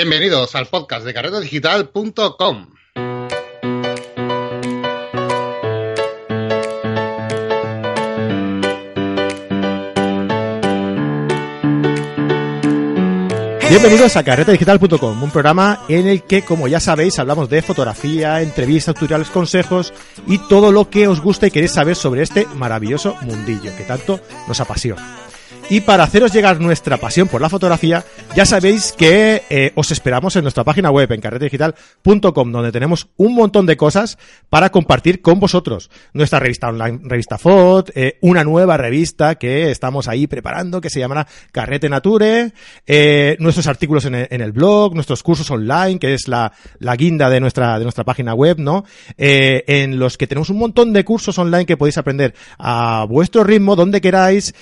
Bienvenidos al podcast de carretadigital.com. Bienvenidos a carretadigital.com, un programa en el que, como ya sabéis, hablamos de fotografía, entrevistas, tutoriales, consejos y todo lo que os gusta y queréis saber sobre este maravilloso mundillo que tanto nos apasiona. Y para haceros llegar nuestra pasión por la fotografía, ya sabéis que eh, os esperamos en nuestra página web, en carretedigital.com, donde tenemos un montón de cosas para compartir con vosotros. Nuestra revista online, revista FOT, eh, una nueva revista que estamos ahí preparando, que se llamará Carrete Nature, eh, nuestros artículos en el, blog, nuestros cursos online, que es la, la guinda de nuestra, de nuestra página web, ¿no? en los que tenemos un montón de cursos online que podéis aprender a vuestro ritmo, donde queráis,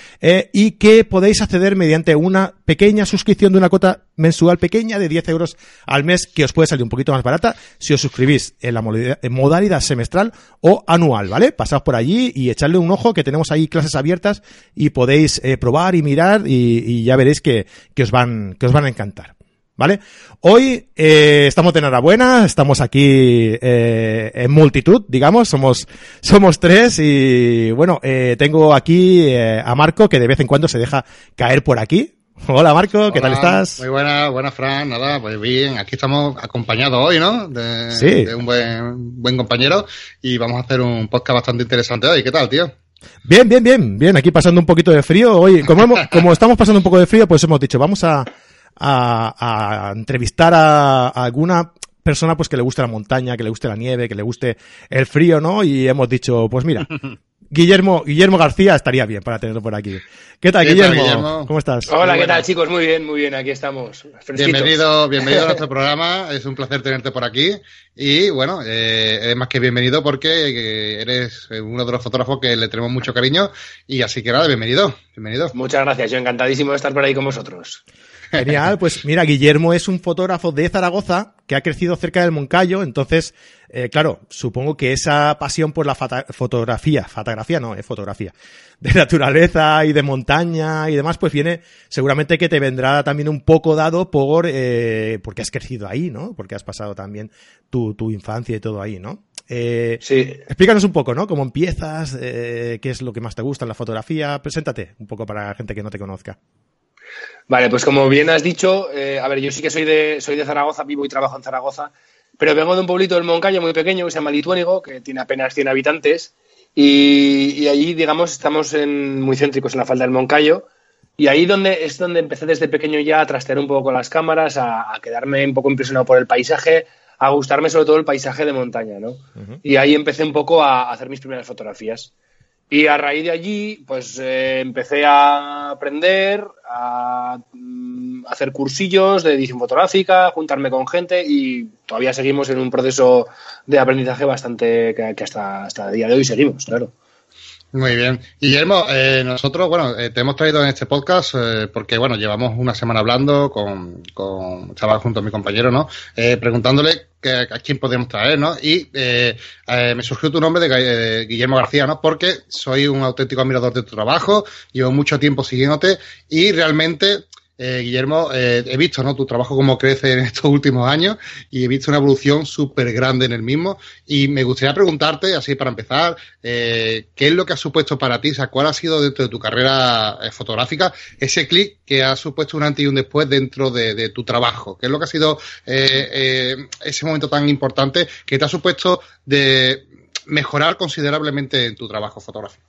y que podéis acceder mediante una pequeña suscripción una cuota mensual pequeña de 10 euros al mes que os puede salir un poquito más barata si os suscribís en la modalidad, semestral o anual, ¿vale? Pasad por allí y echarle un ojo que tenemos ahí clases abiertas y podéis eh, probar y mirar y, ya veréis que, que, os van, que os van a encantar. ¿Vale? Hoy eh, estamos de enhorabuena, estamos aquí eh, en multitud, digamos, somos, somos tres y bueno, eh, tengo aquí a Marco que de vez en cuando se deja caer por aquí. Hola Marco, ¿qué tal estás? Muy buena, buena Fran, nada, pues bien, aquí estamos acompañados hoy, ¿no? De, sí. de un buen, buen compañero y vamos a hacer un podcast bastante interesante hoy. ¿Qué tal, tío? Bien, bien, bien, bien, aquí pasando un poquito de frío. Hoy, como, hemos, como estamos pasando un poco de frío, pues hemos dicho, vamos a, a, a entrevistar a, a, alguna persona pues que le guste la montaña, que le guste la nieve, que le guste el frío, ¿no? Y hemos dicho, pues mira, Guillermo, Guillermo García estaría bien para tenerlo por aquí. ¿Qué tal, Guillermo? ¿Cómo estás? Hola, ¿qué tal, chicos? Muy bien, muy bien, aquí estamos. Bienvenido, bienvenido a nuestro programa, es un placer tenerte por aquí. Y bueno, eh, eres más que bienvenido porque eh, eres uno de los fotógrafos que le tenemos mucho cariño. Y así que nada, bienvenido, bienvenido. Muchas gracias, yo encantadísimo de estar por ahí con vosotros. Genial, pues mira, Guillermo es un fotógrafo de Zaragoza que ha crecido cerca del Moncayo, entonces, eh, claro, supongo que esa pasión por la fotografía, fotografía no, es fotografía, de naturaleza y de montaña y demás, pues viene, seguramente que te vendrá también un poco dado por, eh, porque has crecido ahí, ¿no? Porque has pasado también tu, tu infancia y todo ahí, ¿no? Eh, sí. Explícanos un poco, ¿no? ¿Cómo empiezas? Eh, ¿Qué es lo que más te gusta en la fotografía? Preséntate un poco para la gente que no te conozca. Vale, pues como bien has dicho, eh, a ver, yo sí que soy de, soy de Zaragoza, vivo y trabajo en Zaragoza, pero vengo de un pueblito del Moncayo muy pequeño que se llama Lituénigo, que tiene apenas 100 habitantes, y, allí, digamos, estamos en, muy céntricos en la falda del Moncayo, y ahí donde, es donde empecé desde pequeño ya a trastear un poco con las cámaras, a, quedarme un poco impresionado por el paisaje, a gustarme sobre todo el paisaje de montaña, ¿no? Y ahí empecé un poco a hacer mis primeras fotografías. Y a raíz de allí, pues eh, empecé a aprender, a, mm, hacer cursillos de edición fotográfica, juntarme con gente y todavía seguimos en un proceso de aprendizaje bastante que, hasta, hasta el día de hoy seguimos, claro. Muy bien. Guillermo, eh, nosotros, bueno, eh, te hemos traído en este podcast eh, porque, bueno, llevamos una semana hablando con, con chaval junto a mi compañero, ¿no? Eh, preguntándole que, a quién podemos traer, ¿no? Y me surgió tu nombre de Guillermo García, ¿no? Porque soy un auténtico admirador de tu trabajo, llevo mucho tiempo siguiéndote y realmente eh, Guillermo, eh, he visto ¿no? tu trabajo cómo crece en estos últimos años y he visto una evolución súper grande en el mismo. Y me gustaría preguntarte, así para empezar, eh, ¿qué es lo que ha supuesto para ti? O sea, ¿cuál ha sido dentro de tu carrera eh, fotográfica ese clic que ha supuesto un antes y un después dentro de, de tu trabajo? ¿Qué es lo que ha sido ese momento tan importante que te ha supuesto de mejorar considerablemente en tu trabajo fotográfico?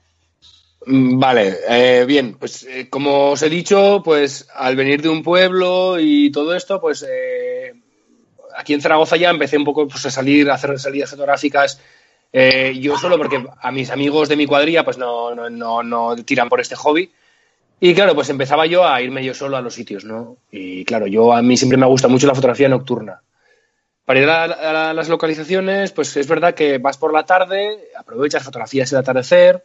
Mm, vale, eh, bien, pues eh, como os he dicho, pues al venir de un pueblo y todo esto, pues eh, aquí en Zaragoza ya empecé un poco pues, a salir, a hacer salidas fotográficas yo solo porque a mis amigos de mi cuadrilla pues no, no, no, no, tiran por este hobby. Y claro, pues empezaba yo a irme yo solo a los sitios, ¿no? Y claro, yo a mí siempre me gusta mucho la fotografía nocturna. Para ir a, a las localizaciones, pues es verdad que vas por la tarde, aprovechas fotografías del atardecer,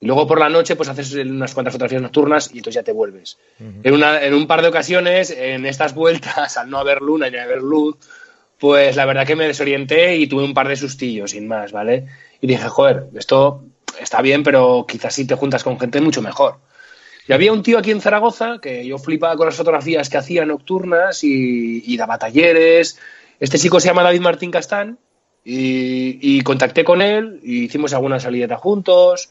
y luego por la noche, pues haces unas cuantas fotografías nocturnas y entonces ya te vuelves. en, una, en un par de ocasiones, en estas vueltas, al no haber luna y haber luz, pues la verdad que me desorienté y tuve un par de sustillos, sin más, ¿vale? Y dije, joder, esto está bien, pero quizás si te juntas con gente mucho mejor. Y había un tío aquí en Zaragoza que yo flipaba con las fotografías que hacía nocturnas y, y daba talleres. Este chico se llama David Martín Castán y, y contacté con él y hicimos alguna salida juntos.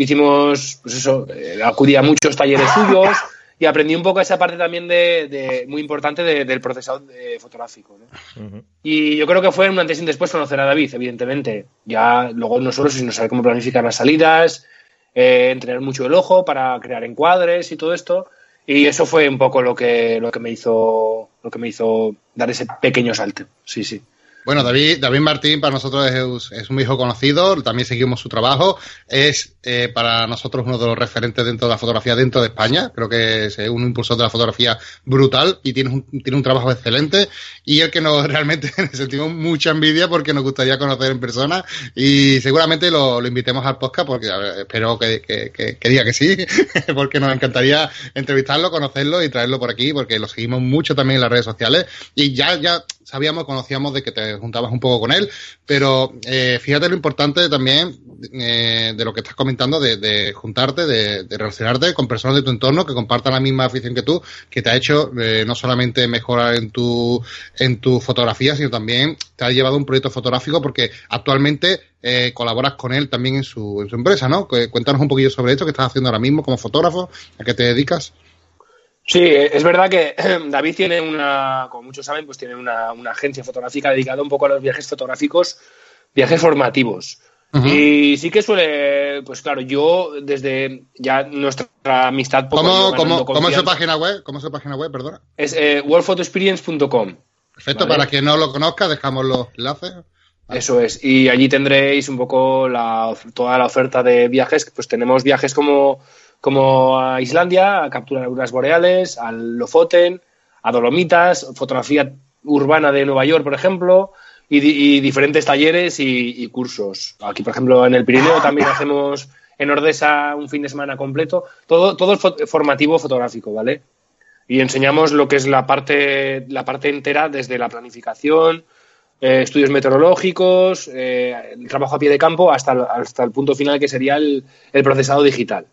Hicimos, pues eso, eh, acudí a muchos talleres suyos y aprendí un poco esa parte también de, de muy importante de, del procesador de fotográfico. ¿no? Uh -huh. Y yo creo que fue un antes y un después conocer a David, evidentemente. Ya luego no solo sino saber cómo planificar las salidas, eh, entrenar mucho el ojo para crear encuadres y todo esto. Y eso fue un poco lo que, lo que me hizo lo que me hizo dar ese pequeño salto. Sí, sí. Bueno, David, David Martín para nosotros es, es, un viejo conocido, también seguimos su trabajo, es eh, para nosotros uno de los referentes dentro de la fotografía dentro de España, creo que es un impulsor de la fotografía brutal y tiene un, tiene un trabajo excelente. Y el que nos realmente sentimos mucha envidia porque nos gustaría conocer en persona. Y seguramente lo, lo invitemos al podcast porque ver, espero que, que, que, que, diga que sí, porque nos encantaría entrevistarlo, conocerlo y traerlo por aquí porque lo seguimos mucho también en las redes sociales. Y ya, ya sabíamos, conocíamos de que te juntabas un poco con él, pero eh, fíjate lo importante también eh, de lo que estás comentando, de, de juntarte, de, de, relacionarte con personas de tu entorno que compartan la misma afición que tú, que te ha hecho eh, no solamente mejorar en tu, en tu fotografía, sino también te ha llevado un proyecto fotográfico porque actualmente eh, colaboras con él también en su, en su empresa, ¿no? Cuéntanos un poquillo sobre esto que estás haciendo ahora mismo como fotógrafo, a qué te dedicas. Sí, es verdad que David tiene una, como muchos saben, pues tiene una, una, agencia fotográfica dedicada un poco a los viajes fotográficos, viajes formativos. Uh -huh. Y sí que suele, pues claro, yo desde ya nuestra amistad... ¿Cómo, cómo, ¿cómo es su página web? ¿Cómo es su página web, perdona? Es eh, worldphotoexperience.com. Perfecto, ¿vale? para quien no lo conozca, dejamos los enlaces. Vale. Eso es, y allí tendréis un poco la, toda la oferta de viajes, pues tenemos viajes como como a Islandia, a capturar auroras boreales, al Lofoten, a Dolomitas, fotografía urbana de Nueva York, por ejemplo, y, y diferentes talleres y, y, cursos. Aquí, por ejemplo, en el Pirineo también hacemos en Ordesa un fin de semana completo, todo, todo es formativo fotográfico, ¿vale? Y enseñamos lo que es la parte, la parte entera desde la planificación, eh, estudios meteorológicos, eh, el trabajo a pie de campo, hasta, hasta el punto final que sería el, el procesado digital.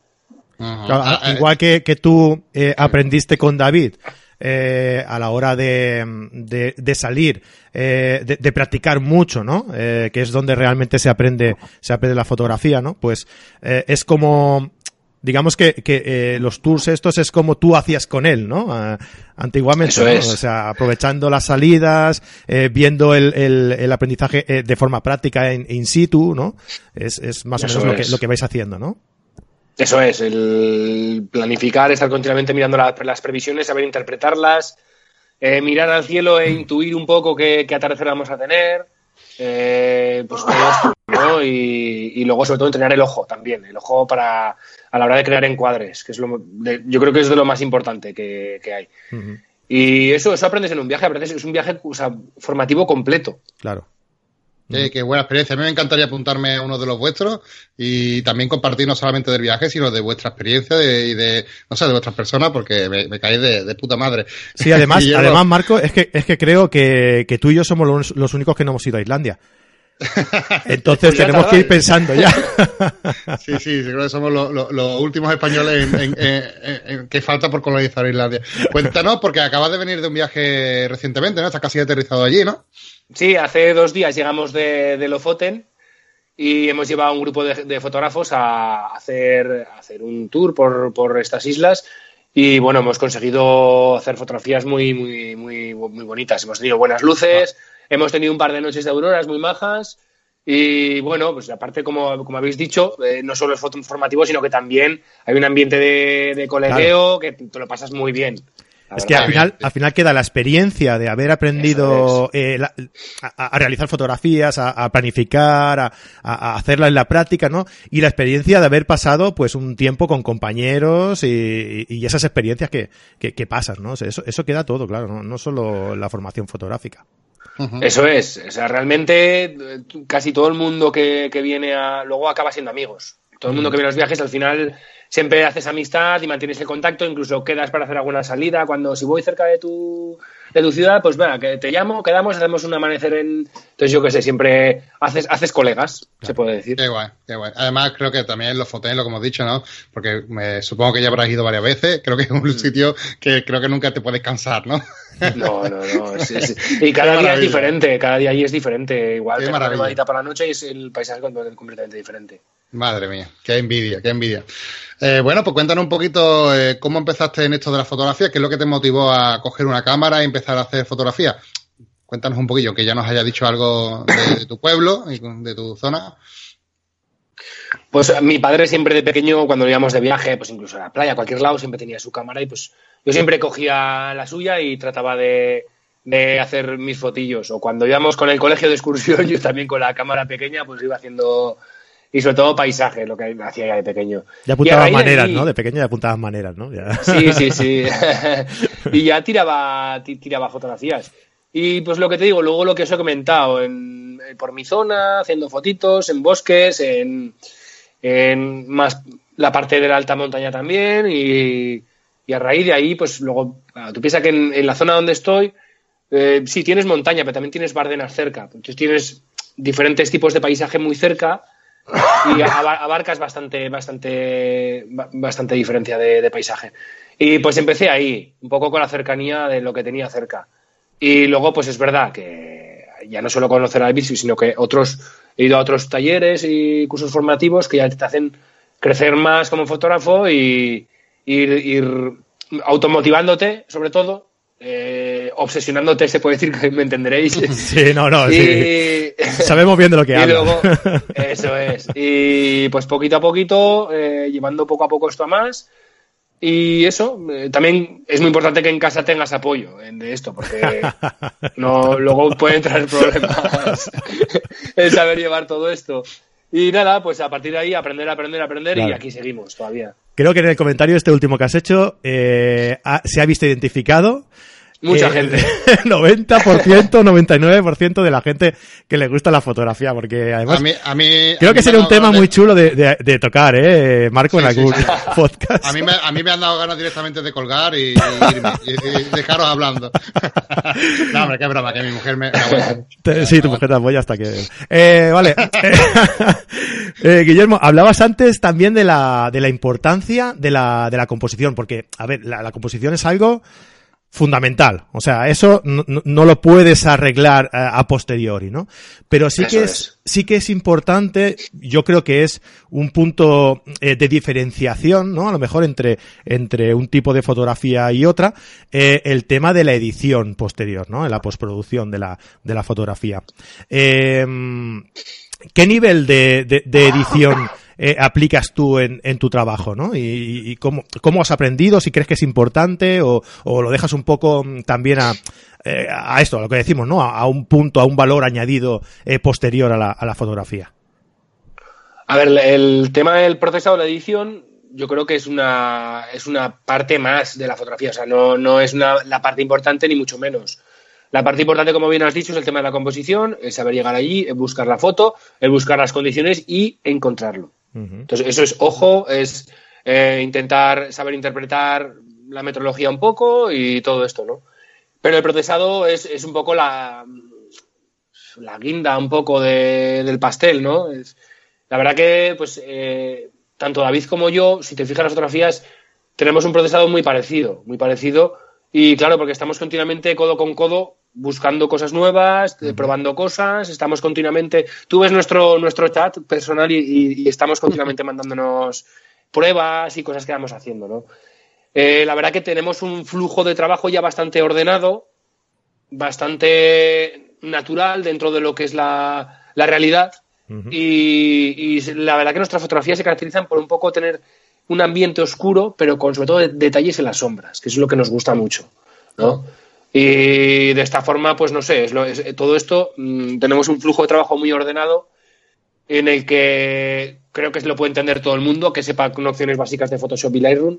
Claro, igual que, que tú eh, aprendiste con David eh, a la hora de, de, de salir, eh, de, de, practicar mucho, ¿no? Eh, que es donde realmente se aprende, se aprende la fotografía, ¿no? Pues eh, es como, digamos que, que eh, los tours estos es como tú hacías con él, ¿no? Uh, antiguamente, Eso ¿no? es. o sea, aprovechando las salidas, eh, viendo el, el, el aprendizaje eh, de forma práctica in, in, situ, ¿no? Es, es más Eso o menos lo que, lo que vais haciendo, ¿no? Eso es, el planificar, estar continuamente mirando la, las previsiones, saber interpretarlas, eh, mirar al cielo e intuir un poco qué, qué atardecer vamos a tener, eh, pues ¿no? Y, y, luego sobre todo entrenar el ojo también, el ojo para a la hora de crear encuadres, que es lo, de, yo creo que es de lo más importante que, que hay. Uh -huh. Y eso, eso aprendes en un viaje, aprendes, es un viaje o sea, formativo completo. Claro. Qué, qué, buena experiencia. A mí me encantaría apuntarme a uno de los vuestros y también compartir no solamente del viaje, sino de vuestra experiencia y de, de, no sé, de vuestras personas, porque me, me de, de, puta madre. Sí, además, además Marco, es que, es que creo que, que tú y yo somos los, los únicos que no hemos ido a Islandia. Entonces pues tenemos que ir pensando ya. sí, sí, creo que somos los, los, los últimos españoles en, en, en, en, que falta por colonizar Islandia. Cuéntanos, porque acabas de venir de un viaje recientemente, ¿no? Estás casi aterrizado allí, ¿no? Sí, hace dos días llegamos de, de Lofoten y hemos llevado a un grupo de, de fotógrafos a hacer, a hacer un tour por, por, estas islas y bueno, hemos conseguido hacer fotografías muy, muy, muy, muy bonitas. Hemos tenido buenas luces, ah. Hemos tenido un par de noches de auroras muy majas y bueno, pues aparte, como, como habéis dicho, eh, no solo es foto informativo, sino que también hay un ambiente de, de colegueo claro. que te lo pasas muy bien. Es que al final, al final queda la experiencia de haber aprendido eh, la, a, a, realizar fotografías, a, a planificar, a, a, hacerla en la práctica, ¿no? Y la experiencia de haber pasado pues un tiempo con compañeros y, y esas experiencias que, que, que pasas, ¿no? O sea, eso, eso queda todo, claro, ¿no? no solo la formación fotográfica. Eso es, o sea, realmente casi todo el mundo que, que viene a, luego acaba siendo amigos Todo el mundo que viene a los viajes al final siempre haces amistad y mantienes el contacto, incluso quedas para hacer alguna salida. Cuando si voy cerca de tu, de tu ciudad, pues venga, que te llamo, quedamos, hacemos un amanecer en. Entonces, yo qué sé, siempre haces, haces colegas, se puede decir. Qué guay, qué guay. Además, creo que también los foteos, lo como hemos dicho, ¿no? Porque me, supongo que ya habrás ido varias veces. Creo que es un mm. sitio que creo que nunca te puedes cansar, ¿no? No, no, no. Y cada día es diferente, cada día allí es diferente. Igual te una por la noche y es el paisaje completamente diferente. Madre mía, qué envidia, qué envidia. Eh, bueno, pues cuéntanos un poquito eh, cómo empezaste en esto de la fotografía, qué es lo que te motivó a coger una cámara y empezar a hacer fotografía. Cuéntanos un poquillo, que ya nos haya dicho algo de, tu pueblo y de tu zona. Pues mi padre siempre de pequeño, cuando íbamos de viaje, pues incluso a la playa, a cualquier lado, siempre tenía su cámara y pues yo siempre cogía la suya y trataba de, de hacer mis fotillos. O cuando íbamos con el colegio de excursión, yo también con la cámara pequeña, pues iba haciendo y sobre todo paisaje, lo que hacía ya de pequeño. Ya apuntabas maneras, ¿no? De pequeño ya apuntabas maneras, ¿no? Sí, sí, sí. y ya tiraba, tiraba fotografías. Y pues lo que te digo, luego lo que os he comentado, en, por mi zona, haciendo fotitos, en bosques, en, en más la parte de la alta montaña también, y, y a raíz de ahí, pues luego, tú piensas que en, la zona donde estoy, eh, sí tienes montaña, pero también tienes Bardenas cerca. Entonces tienes diferentes tipos de paisaje muy cerca y abarcas bastante, bastante, bastante diferencia de, paisaje. Y pues empecé ahí, un poco con la cercanía de lo que tenía cerca. Y luego, pues es verdad que ya no solo conocer al bici, sino que otros, he ido a otros talleres y cursos formativos que ya te hacen crecer más como fotógrafo y ir automotivándote, sobre todo, eh, obsesionándote, se puede decir que me entenderéis. Sí, no, no, Sabemos bien de lo que hablo. eso es. Y pues poquito a poquito, eh, llevando poco a poco esto a más. Y eso, eh, también es muy importante que en casa tengas apoyo de esto, porque no, luego pueden traer problemas el saber llevar todo esto. Y nada, pues a partir de ahí aprender, aprender, aprender y aquí seguimos todavía. Creo que en el comentario este último que has hecho eh, se ha visto identificado Mucha eh, gente. 90%, 99% de la gente que le gusta la fotografía, porque además a mí, creo que sería un tema muy chulo de, tocar, ¿eh? Marco, en algún podcast. A mí, me, a mí me han dado ganas directamente de colgar y, irme, y, dejaros hablando. no, hombre, qué broma, que mi mujer me... sí, tu mujer te apoya hasta que... Eh, vale. eh, Guillermo, hablabas antes también de la, de la importancia de la, de la composición, porque, a ver, la composición es algo fundamental. O sea, eso no, lo puedes arreglar eh, a, posteriori, ¿no? Pero sí que es, sí que es importante, yo creo que es un punto eh, de diferenciación, ¿no? A lo mejor entre, entre un tipo de fotografía y otra, eh, el tema de la edición posterior, ¿no? En la postproducción de la, de la fotografía. ¿Qué nivel de, de, de edición eh, aplicas tú en, tu trabajo, ¿no? Y, cómo, has aprendido, si crees que es importante o, o lo dejas un poco mm, también a, eh, a esto, a lo que decimos, ¿no? A, un punto, a un valor añadido eh, posterior a la, fotografía. A ver, el tema del procesado de la edición, yo creo que es una, es una parte más de la fotografía. O sea, no, no es una, la parte importante ni mucho menos. La parte importante, como bien has dicho, es el tema de la composición, el saber llegar allí, buscar la foto, el buscar las condiciones y encontrarlo. Entonces, eso es ojo, es eh, intentar saber interpretar la metrología un poco y todo esto, ¿no? Pero el procesado es, es un poco la, la guinda un poco del pastel, ¿no? Es, la verdad que, pues, eh, tanto David como yo, si te fijas en las fotografías, tenemos un procesado muy parecido, muy parecido. Y claro, porque estamos continuamente codo con codo buscando cosas nuevas, probando cosas, estamos continuamente, tú ves nuestro, nuestro chat personal y, estamos continuamente mandándonos pruebas y cosas que vamos haciendo, ¿no? Eh, la verdad que tenemos un flujo de trabajo ya bastante ordenado, bastante natural dentro de lo que es la, realidad y, la verdad que nuestras fotografías se caracterizan por un poco tener un ambiente oscuro, pero con sobre todo detalles en las sombras, que es lo que nos gusta mucho, ¿no? Y de esta forma, pues no sé, es todo esto, mm, tenemos un flujo de trabajo muy ordenado en el que creo que se lo puede entender todo el mundo, que sepa con opciones básicas de Photoshop y Lightroom.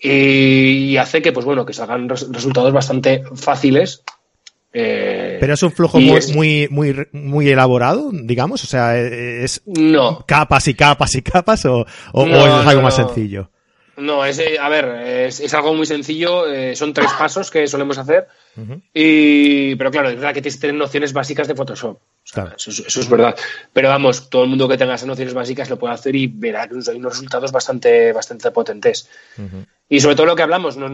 y, hace que, pues bueno, que salgan resultados bastante fáciles Eh, Pero es un flujo muy, muy, muy, muy, elaborado, digamos, o sea, es no. capas y capas y capas o, o, es algo más sencillo. No, es, a ver, es, algo muy sencillo. Eh, son tres pasos que solemos hacer. y, pero claro, es verdad que tienes que tener nociones básicas de Photoshop. eso, es verdad. Pero vamos, todo el mundo que tenga esas nociones básicas lo puede hacer y verá que hay unos resultados bastante, bastante potentes. Y sobre todo lo que hablamos, a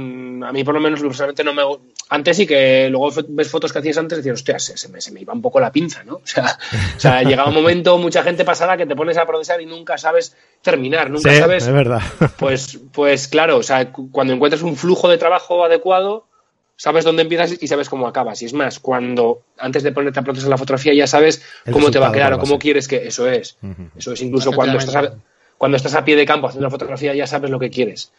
mí por lo menos personalmente no me. Antes sí que luego ves fotos que hacías antes y decías, hostia, se, me, se, me, iba un poco la pinza, ¿no? O sea, o sea llegaba un momento, mucha gente pasada que te pones a procesar y nunca sabes terminar, nunca sí, sabes. Es verdad. Pues, pues claro, o sea, cuando encuentras un flujo de trabajo adecuado, sabes dónde empiezas y sabes cómo acabas. Y es más, cuando antes de ponerte a procesar la fotografía ya sabes cómo te va a quedar o cómo quieres que eso es. Eso es incluso cuando estás, a, cuando estás a pie de campo haciendo la fotografía ya sabes lo que quieres.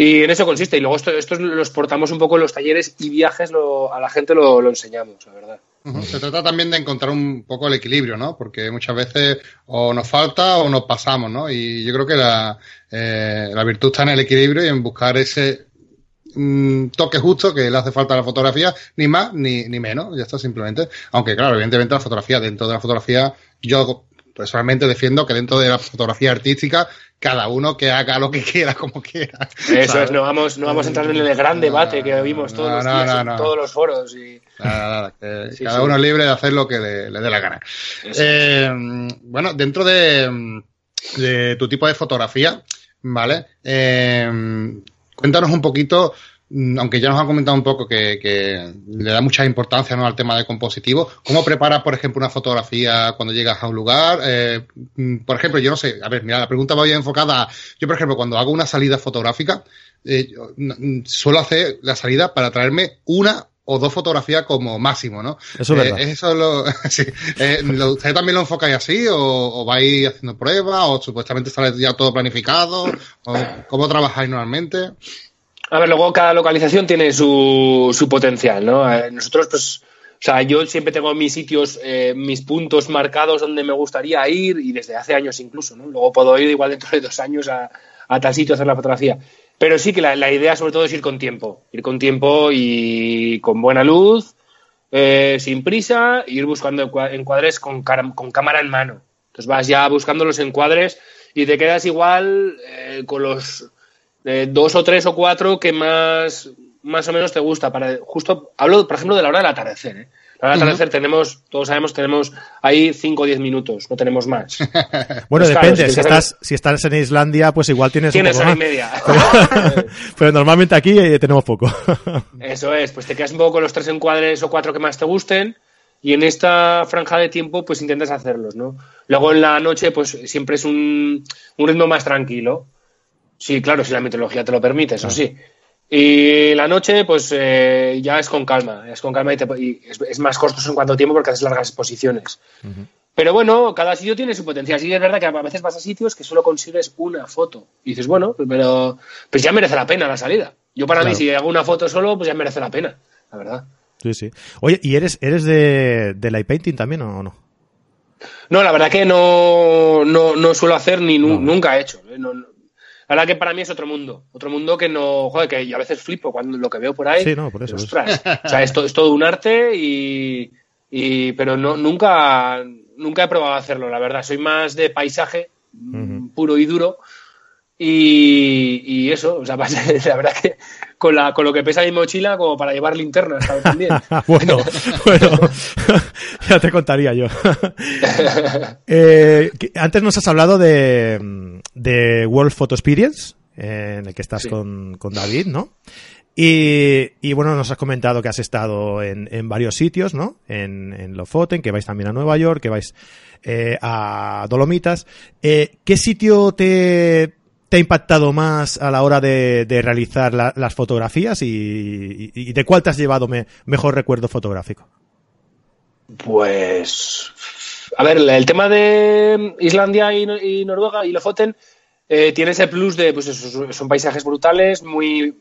Y en eso consiste. Y luego esto, esto lo exportamos un poco en los talleres y viajes, lo, a la gente lo, enseñamos, la verdad. Se trata también de encontrar un poco el equilibrio, ¿no? Porque muchas veces o nos falta o nos pasamos, ¿no? Y yo creo que la, eh, la virtud está en el equilibrio y en buscar ese mm, toque justo que le hace falta a la fotografía, ni más ni, ni menos, ya está simplemente. Aunque claro, evidentemente la fotografía, dentro de la fotografía, yo personalmente defiendo que dentro de la fotografía artística cada uno que haga lo que quiera, como quiera. Eso ¿sabes? es, no vamos, no vamos a entrar en el gran debate que vimos todos los días en todos los foros. Y... Nada, nada, sí, cada sí. uno es libre de hacer lo que le, le dé la gana. Eh, bueno, dentro de, de, tu tipo de fotografía, ¿vale? Eh, cuéntanos un poquito aunque ya nos han comentado un poco que, que le da mucha importancia ¿no? al tema de compositivo, ¿cómo preparas, por ejemplo, una fotografía cuando llegas a un lugar? Eh, por ejemplo, yo no sé, a ver, mira, la pregunta va enfocada, yo por ejemplo, cuando hago una salida fotográfica, eh, yo, suelo hacer la salida para traerme una o dos fotografías como máximo, ¿no? Eso es verdad. Eh, eso lo, sí. eh, ¿Usted también lo enfocáis así? ¿O, o vais haciendo pruebas? ¿O supuestamente sale ya todo planificado? ¿O ¿Cómo trabajáis normalmente? A ver, luego cada localización tiene su, su potencial, ¿no? Eh, nosotros, pues, o sea, yo siempre tengo mis sitios, eh, mis puntos marcados donde me gustaría ir y desde hace años incluso, ¿no? Luego puedo ir igual dentro de dos años a, tal sitio a hacer la fotografía. Pero sí que la, idea sobre todo es ir con tiempo, ir con tiempo y con buena luz, eh, sin prisa, ir buscando encuadres con, con cámara en mano. Entonces vas ya buscando los encuadres y te quedas igual eh, con los eh, dos o tres o cuatro que más, más o menos te gusta. Para, justo hablo, por ejemplo, de la hora del atardecer. ¿eh? La hora del atardecer uh -huh. tenemos, todos sabemos, tenemos ahí 5 o 10 minutos, no tenemos más. bueno, pues, depende. Claro, si, si, estás, si estás en Islandia, pues igual tienes. Tienes hora y media. Pero, pero, normalmente aquí eh, tenemos poco. Eso es, pues te quedas un poco con los tres encuadres o cuatro que más te gusten. Y en esta franja de tiempo, pues intentas hacerlos, ¿no? Luego en la noche, pues siempre es un, un ritmo más tranquilo. Sí, claro, si la meteorología te lo permite, eso sí. Y la noche, pues eh, ya es con calma, es con calma y, te, y es, es, más costoso en cuanto a tiempo porque haces largas exposiciones. Uh -huh. Pero bueno, cada sitio tiene su potencial. Sí es verdad que a veces vas a sitios que solo consigues una foto. Y dices, bueno, pero pues ya merece la pena la salida. Yo para claro. mí, si hago una foto solo, pues ya merece la pena, la verdad. Sí, sí. Oye, ¿y eres, eres de, de light painting también o no? No, la verdad que no, no, no suelo hacer ni no. nunca he hecho. ¿eh? No, la verdad que para mí es otro mundo. Otro mundo que no. Joder, que yo a veces flipo cuando lo que veo por ahí. Sí, no, por eso. Ostras. o sea, es, to, es, todo un arte y. y pero no, nunca, nunca he probado a hacerlo, la verdad. Soy más de paisaje uh -huh. puro y duro. Y, y, eso, o sea, la verdad que con, la, con lo que pesa mi mochila, como para llevar linternas ¿sabes? también. bueno, bueno, ya te contaría yo. eh, antes nos has hablado de, de World Photo Experience, eh, en el que estás sí. con, con, David, ¿no? Y, y, bueno, nos has comentado que has estado en, en varios sitios, ¿no? En, en Lofoten, que vais también a Nueva York, que vais eh, a Dolomitas. Eh, ¿Qué sitio te, te ha impactado más a la hora de, realizar la, las fotografías y, de cuál te has llevado me, mejor recuerdo fotográfico? Pues, a ver, el tema de Islandia y, Noruega y Lofoten eh, tiene ese plus de, pues son paisajes brutales, muy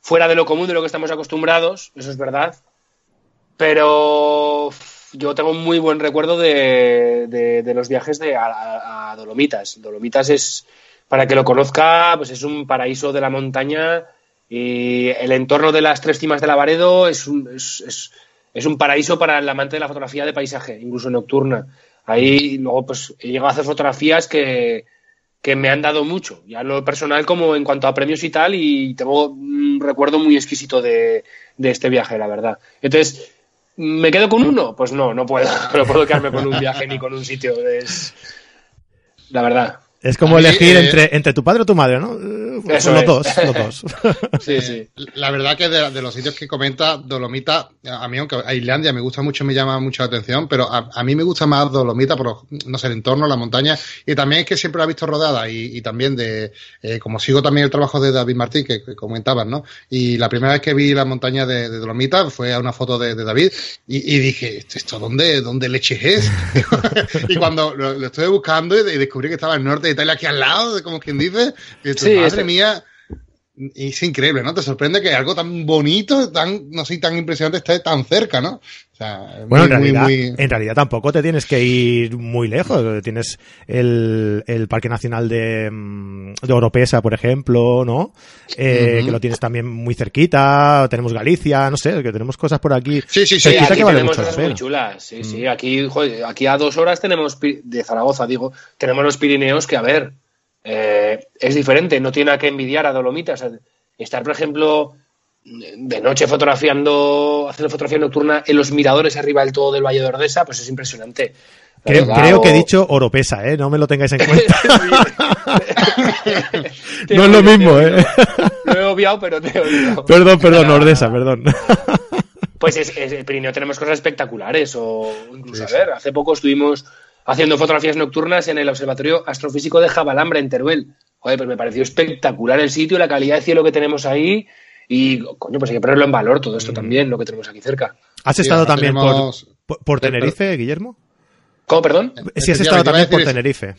fuera de lo común, de lo que estamos acostumbrados, eso es verdad, pero yo tengo un muy buen recuerdo de, los viajes de, a Dolomitas. Dolomitas es para que lo conozca, pues es un paraíso de la montaña y el entorno de las tres cimas de Lavaredo es, un, es, es, es un paraíso para el amante de la fotografía de paisaje, incluso nocturna. Ahí luego pues he llegado a hacer fotografías que, que me han dado mucho, ya lo personal como en cuanto a premios y tal, y tengo un recuerdo muy exquisito de, de este viaje, la verdad. Entonces, ¿me quedo con uno? Pues no, no puedo, no puedo quedarme con un viaje ni con un sitio, es la verdad. Es como elegir eh, entre, entre tu padre o tu madre, ¿no? Eso los dos, los dos. sí, sí. La verdad que de, los sitios que comenta Dolomita, a mí aunque a Islandia me gusta mucho, me llama mucho la atención, pero a, mí me gusta más Dolomita por, no sé, el entorno, la montaña, y también es que siempre la he visto rodada, y, también de, eh, como sigo también el trabajo de David Martín, que, comentabas, ¿no? Y la primera vez que vi la montaña de, Dolomita fue a una foto de, David, y, dije, ¿esto dónde, dónde leche es? y cuando lo, estuve buscando y, descubrí que estaba el norte de Italia, aquí al lado, como quien dice, y madre mía, es increíble, ¿no? Te sorprende que algo tan bonito, tan, no sé, tan impresionante esté tan cerca, ¿no? O sea, bueno, en, realidad, en realidad tampoco te tienes que ir muy lejos. Tienes el, el Parque Nacional de, mm, de Oropesa, por ejemplo, ¿no? Eh, Que lo tienes también muy cerquita. Tenemos Galicia, no sé, que tenemos cosas por aquí. Sí, sí, sí. Aquí tenemos cosas muy chulas. Sí, sí. Mm. Aquí, joder, aquí a dos horas tenemos, de Zaragoza, digo, tenemos los Pirineos que, a ver, eh, es diferente, no tiene nada que envidiar a Dolomitas. estar, por ejemplo, de noche fotografiando, haciendo fotografía nocturna en los miradores arriba del todo del Valle de Ordesa, pues es impresionante. Creo, que he dicho Oropesa, ¿eh? No me lo tengáis en cuenta. no es lo mismo, ¿eh? Lo he obviado, pero te he obviado. Perdón, perdón, Ordesa, perdón. Pues es, el Pirineo tenemos cosas espectaculares. O incluso, a ver, hace poco estuvimos haciendo fotografías nocturnas en el Observatorio Astrofísico de Jabalambra, en Teruel. Joder, pues me pareció espectacular el sitio, la calidad de cielo que tenemos ahí. Y, coño, pues hay que ponerlo en valor todo esto mm. también, lo que tenemos aquí cerca. ¿Has estado también por, Tenerife, Guillermo? ¿Cómo, perdón? Sí, has estado también por Tenerife.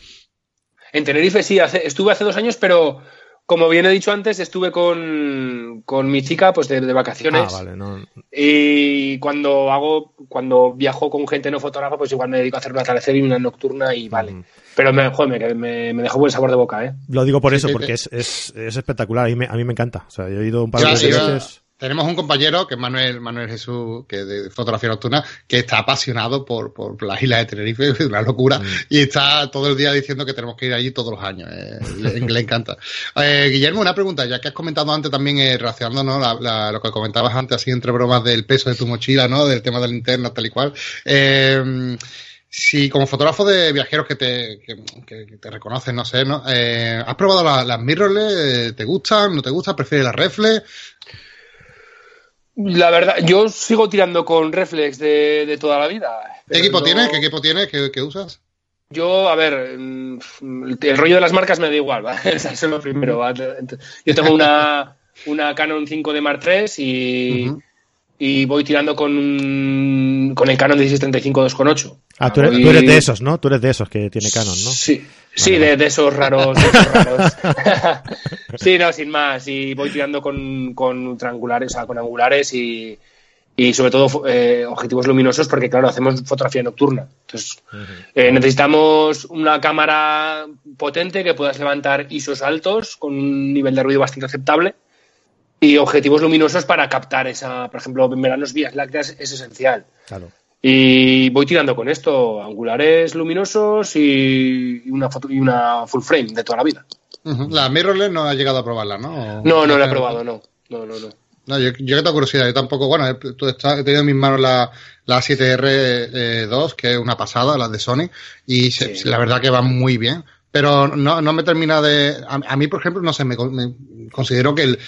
En Tenerife sí, estuve hace dos años, pero como bien he dicho antes, estuve con, mi chica pues de, vacaciones. Ah, vale, Y cuando hago, cuando viajo con gente no fotógrafa, pues igual me dedico a hacer una atardecer y una nocturna y vale. Pero me, joder, me, me, dejó buen sabor de boca, ¿eh? Lo digo por eso, porque es, es, es, espectacular. A mí, me, a mí me encanta. O sea, yo he ido un par de veces. Tenemos un compañero, que es Manuel, Manuel Jesús, que de fotografía nocturna, que está apasionado por, por las islas de Tenerife, es una locura, y está todo el día diciendo que tenemos que ir allí todos los años. Eh, le, encanta. Eh, Guillermo, una pregunta, ya que has comentado antes también, eh, relacionando ¿no? lo que comentabas antes, así entre bromas del peso de tu mochila, ¿no? Del tema de la linterna, tal y cual. Eh, si como fotógrafo de viajeros que te, que, te reconocen, no sé, ¿no? Eh, ¿Has probado las, las mirrorless? ¿Te gustan? ¿No te gustan? ¿Prefieres las reflex? La verdad, yo sigo tirando con reflex de, toda la vida. ¿Qué equipo tienes? ¿Qué equipo tienes? ¿Qué, usas? Yo, a ver, mm, el rollo de las marcas me da igual, ¿vale? Eso es lo primero. Yo tengo una, una Canon 5D Mark III y, y voy tirando con, con el Canon 1635 2.8. Ah, tú eres, tú eres, de esos, ¿no? Tú eres de esos que tiene Canon, ¿no? Sí, sí, de, esos raros. raros. sí, no, sin más. Y voy tirando con, con triangulares, o sea, con angulares y, y sobre todo eh, objetivos luminosos porque, claro, hacemos fotografía nocturna. Entonces, eh, necesitamos una cámara potente que puedas levantar ISOs altos con un nivel de ruido bastante aceptable y objetivos luminosos para captar esa, por ejemplo, en veranos vías lácteas es esencial. Claro. Y voy tirando con esto, angulares luminosos y una foto y una full frame de toda la vida. La mirrorless no ha llegado a probarla, ¿no? No, no la he probado, no. No, no, no. No, yo, yo que tengo curiosidad, yo tampoco, bueno, he, tenido en mis manos la, la 7R2, que es una pasada, la de Sony, y la verdad que va muy bien, pero no, no me termina de, a, mí por ejemplo, no sé, me, me considero que el,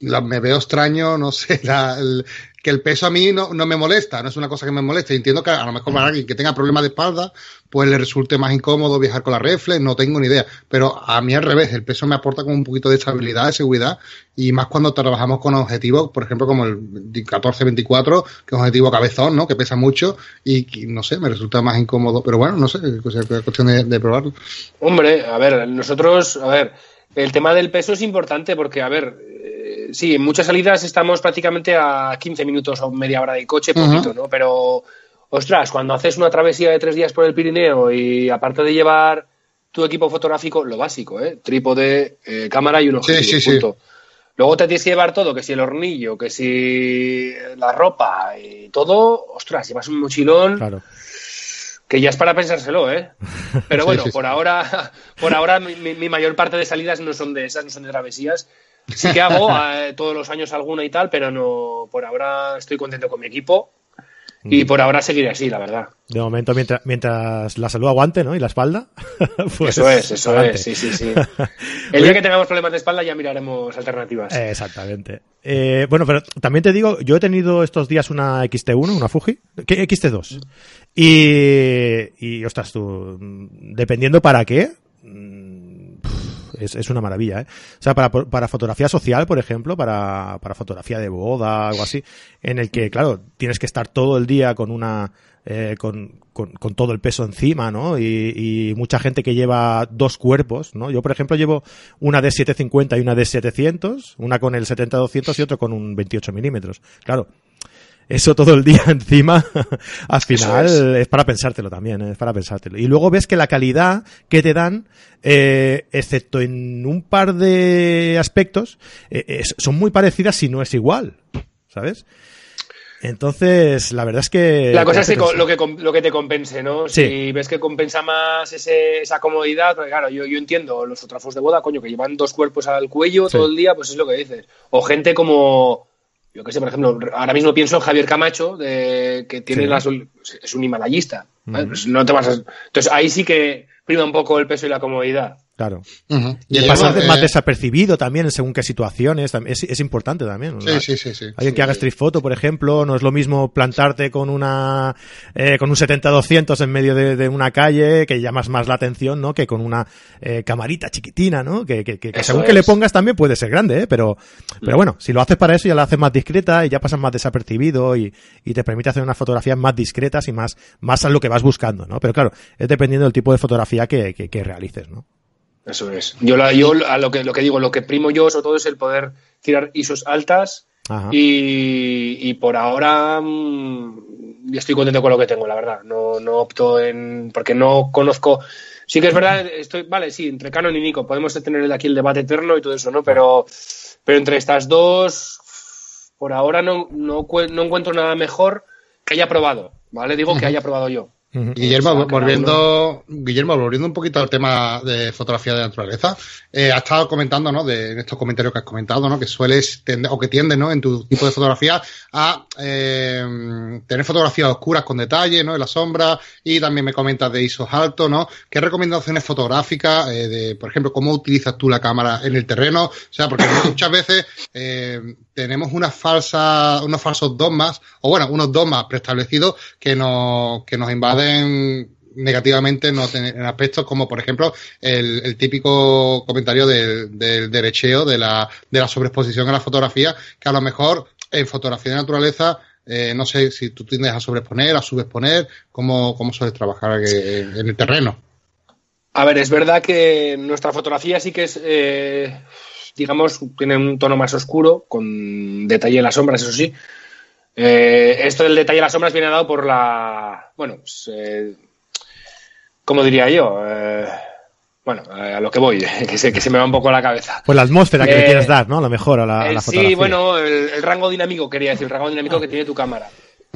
me veo extraño, no sé, que el peso a mí no, no, me molesta, no es una cosa que me moleste. Entiendo que a lo mejor para alguien que tenga problemas de espalda, pues le resulte más incómodo viajar con la reflex, no tengo ni idea. Pero a mí al revés, el peso me aporta como un poquito de estabilidad, de seguridad, y más cuando trabajamos con objetivos, por ejemplo, como el 1424, que es un objetivo cabezón, ¿no? Que pesa mucho, y, no sé, me resulta más incómodo. Pero bueno, no sé, es cuestión de, de probarlo. Hombre, a ver, nosotros, a ver, el tema del peso es importante porque, a ver, sí, en muchas salidas estamos prácticamente a 15 minutos o media hora de coche, poquito, ¿no? Pero, ostras, cuando haces una travesía de tres días por el Pirineo y aparte de llevar tu equipo fotográfico, lo básico, ¿eh? Trípode, eh, cámara y un objetivo, Luego te tienes que llevar todo, que si el hornillo, que si la ropa y todo, ostras, llevas un mochilón. Claro. Que ya es para pensárselo, ¿eh? Pero bueno, por ahora, por ahora mi, mi, mayor parte de salidas no son de esas, no son de travesías. Sí que hago eh, todos los años alguna y tal, pero no, por ahora estoy contento con mi equipo y mm. por ahora seguiré así, la verdad. De momento, mientras, mientras la salud aguante, ¿no? Y la espalda. Pues eso es, eso es, sí, sí, sí. El día que tengamos problemas de espalda ya miraremos alternativas. exactamente. Eh, bueno, pero también te digo, yo he tenido estos días una XT1, una Fuji, XT2. Y, y, ostras, tú, dependiendo para qué, es, es una maravilla, ¿eh? O sea, para, para fotografía social, por ejemplo, para, para fotografía de boda, algo así, en el que, claro, tienes que estar todo el día con una, eh, con, con, con, todo el peso encima, ¿no? Y, y, mucha gente que lleva dos cuerpos, ¿no? Yo, por ejemplo, llevo una de 750 y una de 700, una con el 70-200 y otro con un 28 milímetros. Claro, eso todo el día encima, al final es. para pensártelo también, es para pensártelo. Y luego ves que la calidad que te dan, eh, excepto en un par de aspectos, eh, son muy parecidas si no es igual, ¿sabes? Entonces, la verdad es que... La cosa es que lo, que lo que te compense, ¿no? Si ves que compensa más ese, esa comodidad, pues claro, yo, yo entiendo los fotógrafos de boda, coño, que llevan dos cuerpos al cuello todo el día, pues es lo que dices. O gente como yo qué sé, por ejemplo, ahora mismo pienso en Javier Camacho, de, que tiene las, es un himalayista. Pues no te vas Entonces ahí sí que prima un poco el peso y la comodidad. Claro. Y el pasar más desapercibido también según qué situaciones es, es importante también. Sí, sí, sí, sí, Alguien que haga street photo, por ejemplo, no es lo mismo plantarte con una eh, con un 70-200 en medio de, una calle que llamas más la atención, ¿no? Que con una eh, camarita chiquitina, ¿no? Que, que, que según que le pongas también puede ser grande, ¿eh? Pero, pero bueno, si lo haces para eso ya la haces más discreta y ya pasas más desapercibido y, y te permite hacer unas fotografías más discretas y más, más a lo que vas buscando, ¿no? Pero claro, es dependiendo del tipo de fotografía que, que realices, ¿no? Eso es. Yo, la, yo a lo que, lo que digo, lo que primo yo sobre todo es el poder tirar ISOs altas y, por ahora mm, estoy contento con lo que tengo, la verdad. No, no opto en... porque no conozco... Sí que es verdad, estoy, vale, sí, entre Canon y Nico podemos tener aquí el debate eterno y todo eso, ¿no? Pero, pero entre estas dos, por ahora no, no, no encuentro nada mejor que haya probado, ¿vale? Digo que haya probado yo. Guillermo, volviendo, Guillermo, volviendo un poquito al tema de fotografía de naturaleza, eh, has estado comentando, ¿no? De, en estos comentarios que has comentado, ¿no? Que sueles tender, o que tiendes, ¿no? En tu tipo de fotografía a eh, tener fotografías oscuras con detalle, ¿no? En la sombra y también me comentas de ISOs altos, ¿no? ¿Qué recomendaciones fotográficas, eh, de, por ejemplo, cómo utilizas tú la cámara en el terreno? O sea, porque muchas veces eh, tenemos unas falsas, unos falsos dogmas, o bueno, unos dogmas preestablecidos que nos, que nos invaden negativamente en aspectos como, por ejemplo, el, típico comentario del, derecheo, de la, de la sobreexposición a la fotografía, que a lo mejor en fotografía de naturaleza eh, no sé si tú tiendes a sobreexponer, a subexponer, ¿cómo, cómo sueles trabajar en, el terreno? A ver, es verdad que nuestra fotografía sí que es, eh, digamos, tiene un tono más oscuro, con detalle en las sombras, eso sí, eh, esto del detalle de las sombras viene dado por la. Bueno, pues, eh, ¿cómo diría yo? Eh, bueno, a lo que voy, que se, que se me va un poco la cabeza. Pues la atmósfera que le quieres dar, ¿no? A lo mejor a la, fotografía. Sí, bueno, el, rango dinámico, quería decir, el rango dinámico que tiene tu cámara.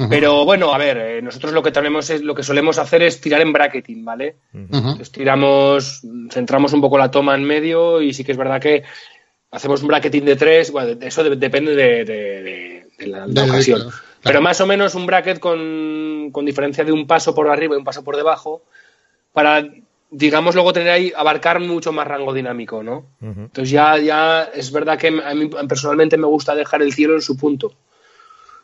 Pero bueno, a ver, nosotros lo que tenemos es, lo que solemos hacer es tirar en bracketing, ¿vale? tiramos, centramos un poco la toma en medio y sí que es verdad que hacemos un bracketing de tres, bueno, eso depende de de la, ocasión. Pero más o menos un bracket con, con, diferencia de un paso por arriba y un paso por debajo, para, digamos, luego tener ahí, abarcar mucho más rango dinámico, ¿no? Entonces ya, ya es verdad que a mí personalmente me gusta dejar el cielo en su punto.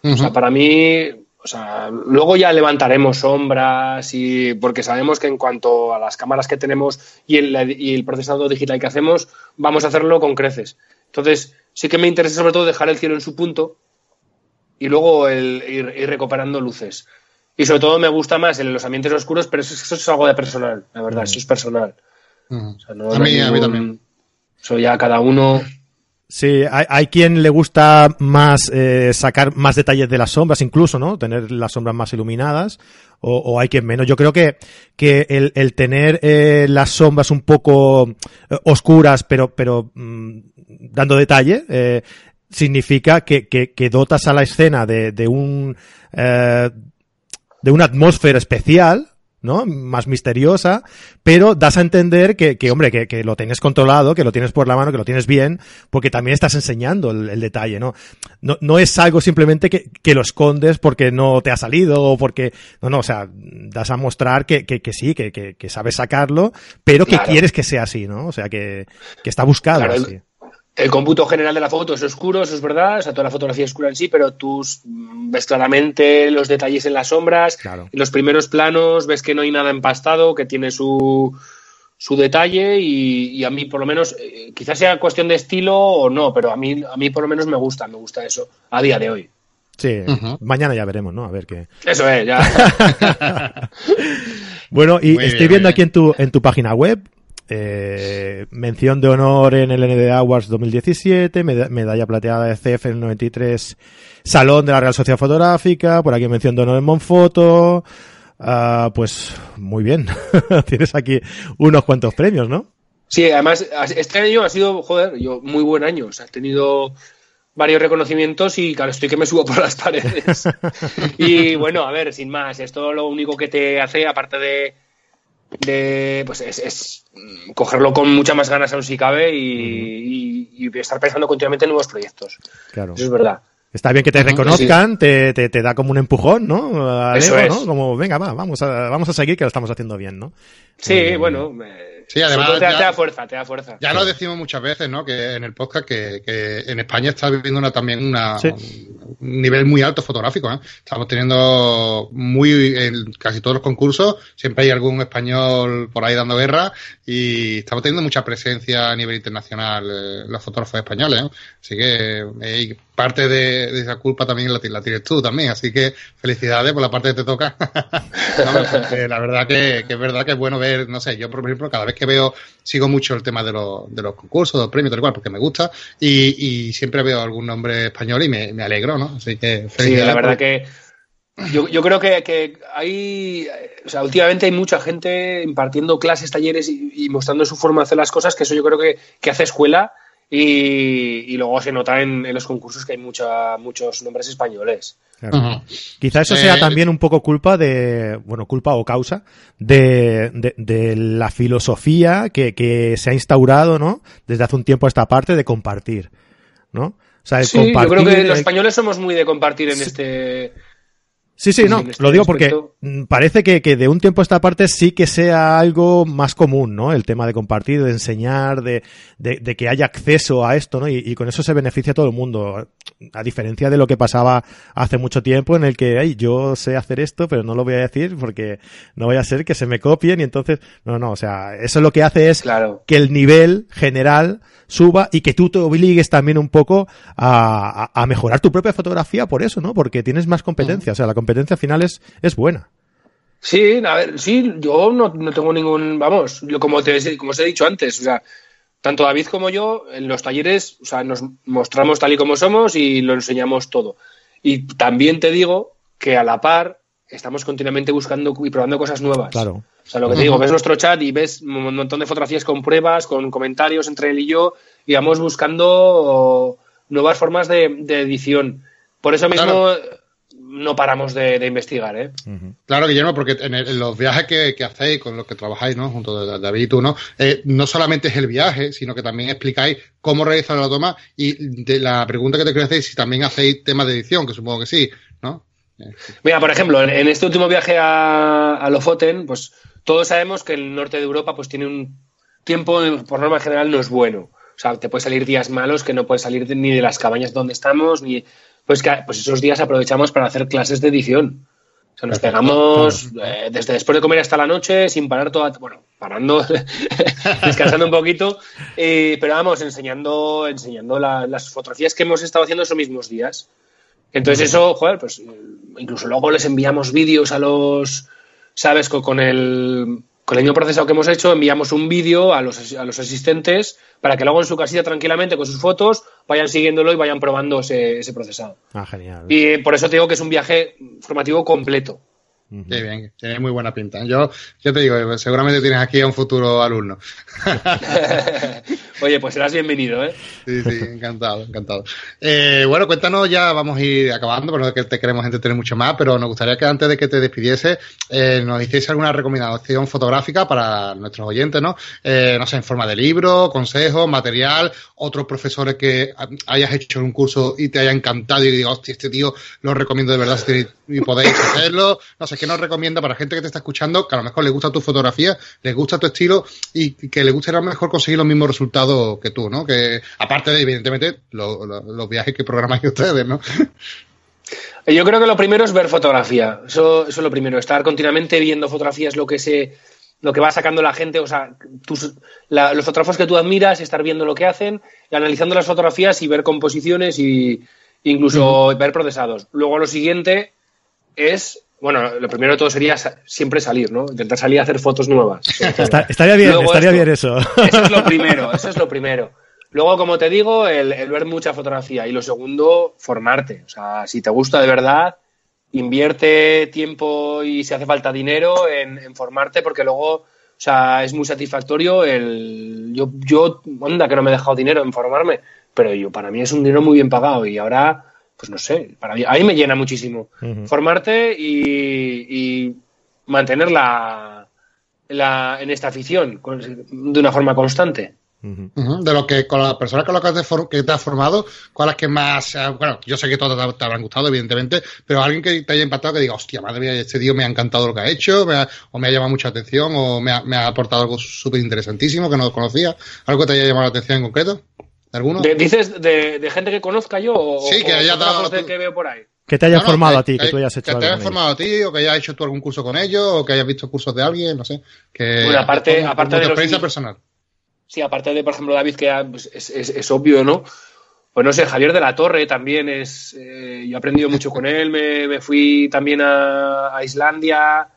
O sea, para mí, o sea, luego ya levantaremos sombras y porque sabemos que en cuanto a las cámaras que tenemos y el, y el procesado digital que hacemos, vamos a hacerlo con creces. Entonces, sí que me interesa sobre todo dejar el cielo en su punto y luego el ir, recuperando luces. Y sobre todo me gusta más en los ambientes oscuros, pero eso, es algo de personal, la verdad, eso es personal. a, mí, a mí también. Soy ya cada uno. Sí, hay, quien le gusta más eh, sacar más detalles de las sombras, incluso, ¿no? Tener las sombras más iluminadas, o, hay quien menos. Yo creo que, que el, tener eh, las sombras un poco eh, oscuras, pero, pero mm, dando detalle, eh, significa que, que, que, dotas a la escena de, de un, eh, de una atmósfera especial, ¿no? Más misteriosa, pero das a entender que, que hombre, que, que, lo tienes controlado, que lo tienes por la mano, que lo tienes bien, porque también estás enseñando el, el detalle, ¿no? ¿no? No es algo simplemente que, que, lo escondes porque no te ha salido o porque, no, no, o sea, das a mostrar que, que, que sí, que, que, que sabes sacarlo, pero que quieres que sea así, ¿no? O sea, que, que está buscado claro, así. El cómputo general de la foto es oscuro, eso es verdad, o sea, toda la fotografía es oscura en sí, pero tú ves claramente los detalles en las sombras, claro. en los primeros planos ves que no hay nada empastado, que tiene su, su detalle y, y, a mí por lo menos, eh, quizás sea cuestión de estilo o no, pero a mí, a mí por lo menos me gusta, me gusta eso a día de hoy. Sí, uh -huh. mañana ya veremos, ¿no? A ver qué. Eso es, ya. bueno, y Muy estoy bien, viendo aquí en tu, en tu página web, eh, mención de honor en el NDA Awards 2017, med medalla plateada de CF en el 93, Salón de la Real Sociedad Fotográfica, por aquí mención de honor en Monfoto, uh, pues muy bien, tienes aquí unos cuantos premios, ¿no? Sí, además este año ha sido, joder, yo muy buen año, o sea, he tenido varios reconocimientos y claro, estoy que me subo por las paredes. y bueno, a ver, sin más, esto lo único que te hace, aparte de de pues es, es, cogerlo con muchas más ganas aún si cabe y, uh -huh. y, y, estar pensando continuamente en nuevos proyectos. Claro. Eso es verdad. Está bien que te reconozcan, sí. te, te, te, da como un empujón, ¿no? Eso es. ¿no? Como, venga, va, vamos a, vamos a seguir que lo estamos haciendo bien, ¿no? Sí, bueno, me... sí, además te, ya, te, da fuerza, te da fuerza. Ya lo decimos muchas veces, ¿no? Que en el podcast que, que en España está viviendo una, también una, sí. un nivel muy alto fotográfico, ¿eh? Estamos teniendo muy, en casi todos los concursos, siempre hay algún español por ahí dando guerra y estamos teniendo mucha presencia a nivel internacional eh, los fotógrafos españoles, ¿eh? Así que eh, parte de, de, esa culpa también la, la, tienes tú también, así que felicidades por la parte que te toca. no, la verdad que, que, es verdad que es bueno ver, no sé, yo por ejemplo cada vez que veo, sigo mucho el tema de, lo, de los concursos, de los premios, tal cual, porque me gusta y, y siempre veo algún nombre español y me, me, alegro, ¿no? Así que felicidades. Sí, la verdad por... que yo, yo, creo que, que, hay, o sea, últimamente hay mucha gente impartiendo clases, talleres y, y, mostrando su forma de hacer las cosas, que eso yo creo que, que hace escuela y, y, luego se nota en, en, los concursos que hay mucha, muchos nombres españoles. Claro. Uh -huh. Quizá eso sea eh, también un poco culpa de, bueno, culpa o causa de, de, de la filosofía que, que, se ha instaurado, ¿no? Desde hace un tiempo a esta parte de compartir, ¿no? O sea, el sí, compartir, yo creo que los españoles somos muy de compartir en sí. este Sí, sí, no, este lo digo porque parece que, que, de un tiempo a esta parte sí que sea algo más común, ¿no? El tema de compartir, de enseñar, de, de, de que haya acceso a esto, ¿no? Y, y, con eso se beneficia a todo el mundo. A diferencia de lo que pasaba hace mucho tiempo en el que, ay, yo sé hacer esto, pero no lo voy a decir porque no voy a ser que se me copien y entonces, no, no, o sea, eso lo que hace es claro. que el nivel general suba y que tú te obligues también un poco a, a, a, mejorar tu propia fotografía por eso, ¿no? Porque tienes más competencia, o sea, la competencia final es, es buena. Sí, a ver, sí, yo no, no tengo ningún, vamos, como, te, como os he dicho antes, o sea, tanto David como yo en los talleres, o sea, nos mostramos tal y como somos y lo enseñamos todo. Y también te digo que a la par estamos continuamente buscando y probando cosas nuevas. Claro. O sea, lo que te digo, ves nuestro chat y ves un montón de fotografías con pruebas, con comentarios entre él y yo, y vamos buscando nuevas formas de, de edición. Por eso mismo claro. no paramos de, de investigar, ¿eh? Uh -huh. Claro, Guillermo, porque en, el, en los viajes que, que, hacéis, con los que trabajáis, ¿no? Junto a David y tú, ¿no? Eh, no solamente es el viaje, sino que también explicáis cómo realizar la toma y de la pregunta que te quiero hacer es si también hacéis temas de edición, que supongo que sí. Mira, por ejemplo, en, este último viaje a, a Lofoten, pues todos sabemos que el norte de Europa pues tiene un tiempo, por norma general, no es bueno. O sea, te puede salir días malos que no puedes salir ni de las cabañas donde estamos, ni pues que pues esos días aprovechamos para hacer clases de edición. O sea, nos pegamos eh, desde después de comer hasta la noche, sin parar toda, bueno, parando, descansando un poquito, eh, pero vamos, enseñando, enseñando la, las fotografías que hemos estado haciendo esos mismos días. Entonces eso, joder, pues incluso luego les enviamos vídeos a los, ¿sabes? Con, con, el, con el mismo procesado que hemos hecho, enviamos un vídeo a los, a los asistentes para que luego en su casita tranquilamente con sus fotos vayan siguiéndolo y vayan probando ese, ese procesado. Ah, genial. Y por eso te digo que es un viaje formativo completo. Uh -huh. bien, tiene muy buena pinta. Yo, yo te digo, seguramente tienes aquí a un futuro alumno. Oye, pues serás bienvenido, ¿eh? Sí, sí, encantado, encantado. Eh, bueno, cuéntanos, ya vamos a ir acabando, pero no que te queremos entretener mucho más, pero nos gustaría que antes de que te despidiese, eh, nos hiciese alguna recomendación fotográfica para nuestros oyentes, ¿no? Eh, no sé, en forma de libro, consejos, material, otros profesores que hayas hecho un curso y te haya encantado y digas, hostia, este tío lo recomiendo de verdad y podéis hacerlo. No sé, ¿qué nos recomienda para gente que te está escuchando, que a lo mejor le gusta tu fotografía, le gusta tu estilo y que le gustaría mejor conseguir los mismos resultados que tú, ¿no? Que aparte de, evidentemente, los viajes que programáis ustedes, ¿no? Yo creo que lo primero es ver fotografía. Eso, eso es lo primero. Estar continuamente viendo fotografías, lo que se, lo que va sacando la gente, o sea, los fotógrafos que tú admiras, estar viendo lo que hacen, y analizando las fotografías y ver composiciones y incluso ver procesados. Luego lo siguiente es bueno, lo primero de todo sería siempre salir, ¿no? Intentar salir a hacer fotos nuevas. estaría bien, estaría bien eso. Eso es lo primero, eso es lo primero. Luego, como te digo, el, ver mucha fotografía. Y lo segundo, formarte. O sea, si te gusta de verdad, invierte tiempo y si hace falta dinero en, formarte, porque luego, o sea, es muy satisfactorio el. Yo, yo, onda, que no me he dejado dinero en formarme, pero yo, para mí es un dinero muy bien pagado y ahora pues no sé, para mí, a mí me llena muchísimo. Formarte y, mantenerla en esta afición de una forma constante. De lo que con las personas con las que te, has formado, ¿cuál es que más? Bueno, yo sé que todos te, habrán gustado, evidentemente, pero alguien que te haya impactado que diga, hostia, madre mía, este tío me ha encantado lo que ha hecho, o me ha llamado mucha atención, o me ha, me ha aportado algo súper interesantísimo que no conocía, algo que te haya llamado la atención en concreto. ¿Alguno? ¿Dices de, gente que conozca yo o, sí, que haya dado que veo por ahí? Que te haya formado a ti, que, tú hayas hecho Que te haya formado a ti, o que hayas hecho tú algún curso con ellos, o que hayas visto cursos de alguien, no sé. Que, bueno, aparte, aparte de experiencia personal. Sí, aparte de, por ejemplo, David, que pues, es, es, obvio, ¿no? Pues no sé, Javier de la Torre también es. Eh, yo he aprendido mucho con él, me, me fui también a, a Islandia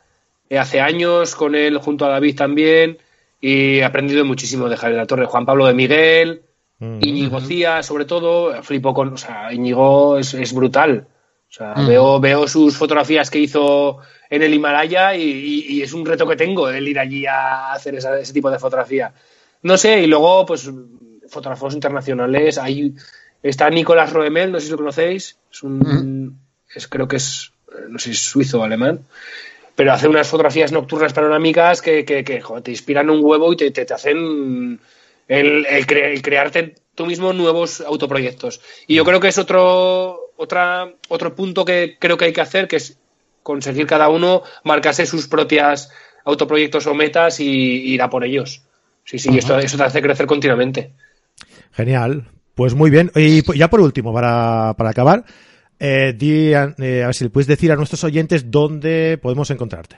eh, hace años con él, junto a David también, y he aprendido muchísimo de Javier de la Torre. Juan Pablo de Miguel. Íñigo Cía, sobre todo, flipo con, o sea, Íñigo es, brutal. O sea, mm. veo, veo sus fotografías que hizo en el Himalaya y, es un reto que tengo el ir allí a hacer ese tipo de fotografía. No sé, y luego, pues, fotógrafos internacionales. Hay, está Nicolás Roemel, no sé si lo conocéis. Es un, mm. es, creo que es, no sé si es suizo o alemán. Pero hace unas fotografías nocturnas panorámicas que, que, te inspiran un huevo y te, te hacen el, el, crearte tú mismo nuevos autoproyectos. Y yo creo que es otro, otra, otro punto que creo que hay que hacer, que es conseguir cada uno marcarse sus propias autoproyectos o metas y, ir a por ellos. Sí, sí, esto, eso te hace crecer continuamente. Genial. Pues muy bien. Y ya por último, para, para acabar, eh, eh, a ver si le puedes decir a nuestros oyentes dónde podemos encontrarte.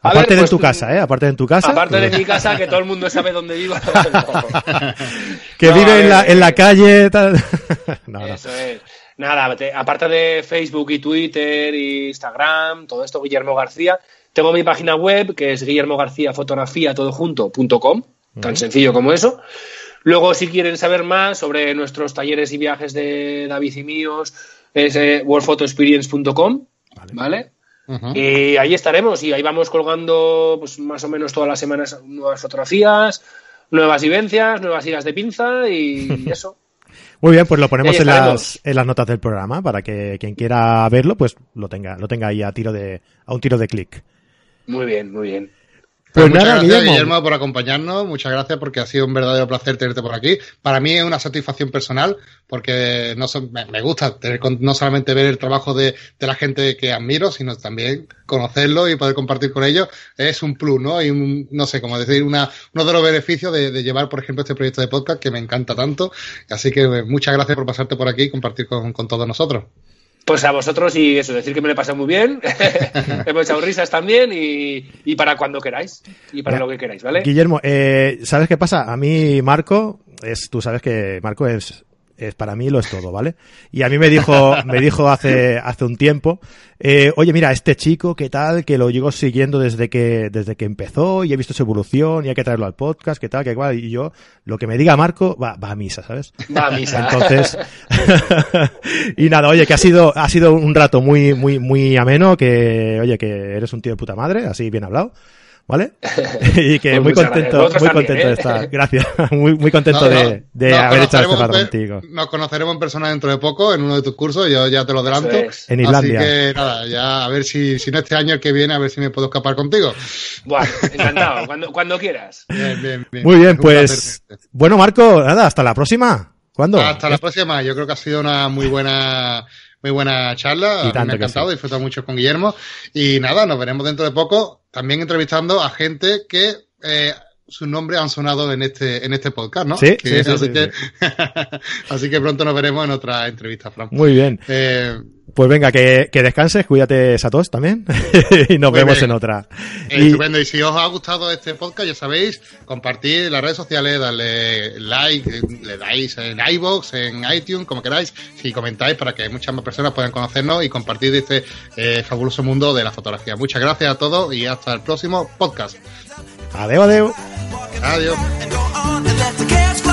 Aparte de pues, tu casa, ¿eh? Aparte de tu casa. Aparte de mi casa, que todo el mundo sabe dónde vivo. que vive en, la, en la calle. Tal. Eso es. Nada, aparte de Facebook y Twitter e Instagram, todo esto, Guillermo García, tengo mi página web que es Guillermo García Fotografía todo junto.com, tan sencillo como eso. Luego, si quieren saber más sobre nuestros talleres y viajes de David y míos, es eh, worldphotoexperience.com, ¿vale? Y ahí estaremos y ahí vamos colgando pues, más o menos todas las semanas nuevas fotografías, nuevas vivencias, nuevas idas de pinza y eso. Muy bien, pues lo ponemos en las, en las notas del programa para que quien quiera verlo, pues lo tenga, lo tenga ahí a tiro de, a un tiro de clic. Muy bien, muy bien. Pues, muchas gracias, Guillermo. por acompañarnos. Muchas gracias porque ha sido un verdadero placer tenerte por aquí. Para mí es una satisfacción personal porque no me, gusta tener, no solamente ver el trabajo de, la gente que admiro, sino también conocerlo y poder compartir con ellos. Es un plus, ¿no? Y un, no sé, cómo decir, una, uno de los beneficios de, llevar, por ejemplo, este proyecto de podcast que me encanta tanto. Así que muchas gracias por pasarte por aquí y compartir con todos nosotros. Pues a vosotros y eso, decir que me lo he pasado muy bien, hemos echado risas también y, para cuando queráis y para lo que queráis, ¿vale? Guillermo, eh, ¿sabes qué pasa? A mí Marco, es, tú sabes que Marco es es, para mí lo es todo, ¿vale? Y a mí me dijo, me dijo hace, hace un tiempo, eh, oye, mira, este chico, ¿qué tal? Que lo llevo siguiendo desde que, desde que empezó y he visto su evolución y hay que traerlo al podcast, ¿qué tal? Que igual, y yo, lo que me diga Marco, va, va a misa, ¿sabes? Va a misa. Entonces, y nada, oye, que ha sido, ha sido un rato muy, muy, muy ameno, que, oye, que eres un tío de puta madre, así bien hablado. ¿Vale? y que Pues muy contento, gracias. muy contento también, de ¿eh? estar. Gracias. muy, muy contento No, no, de, de haber hecho este en- contigo. Nos conoceremos en persona dentro de poco en uno de tus cursos, yo ya te lo adelanto. Es. En Así Islandia. que nada, ya a ver si, si no este año el que viene, a ver si me puedo escapar contigo. Bueno, encantado, cuando, cuando quieras. Bien, bien, bien. Muy bien, pues. Bueno, Marco, nada, hasta la próxima. ¿Cuándo? Hasta la próxima. Yo creo que ha sido una muy buena, muy buena charla. Y me ha encantado, sí. he disfrutado mucho con Guillermo. Y nada, nos veremos dentro de poco, también entrevistando a gente que eh, sus nombres han sonado en este, en este podcast, ¿no? Sí, Que- sí, sí, así, sí, que, así que pronto nos veremos en otra entrevista, Fran. Muy bien. Eh, Pues venga, que, que descanses, cuídate, Satos, también. y nos Muy vemos bien. en otra. Eh, Y- Estupendo. Y si os ha gustado este podcast, ya sabéis, compartir en las redes sociales, darle like, le dais en iBox, en iTunes, como queráis, si comentáis para que muchas más personas puedan conocernos y compartir este eh, fabuloso mundo de la fotografía. Muchas gracias a todos y hasta el próximo podcast. Adeu, adeu. Adiós. and go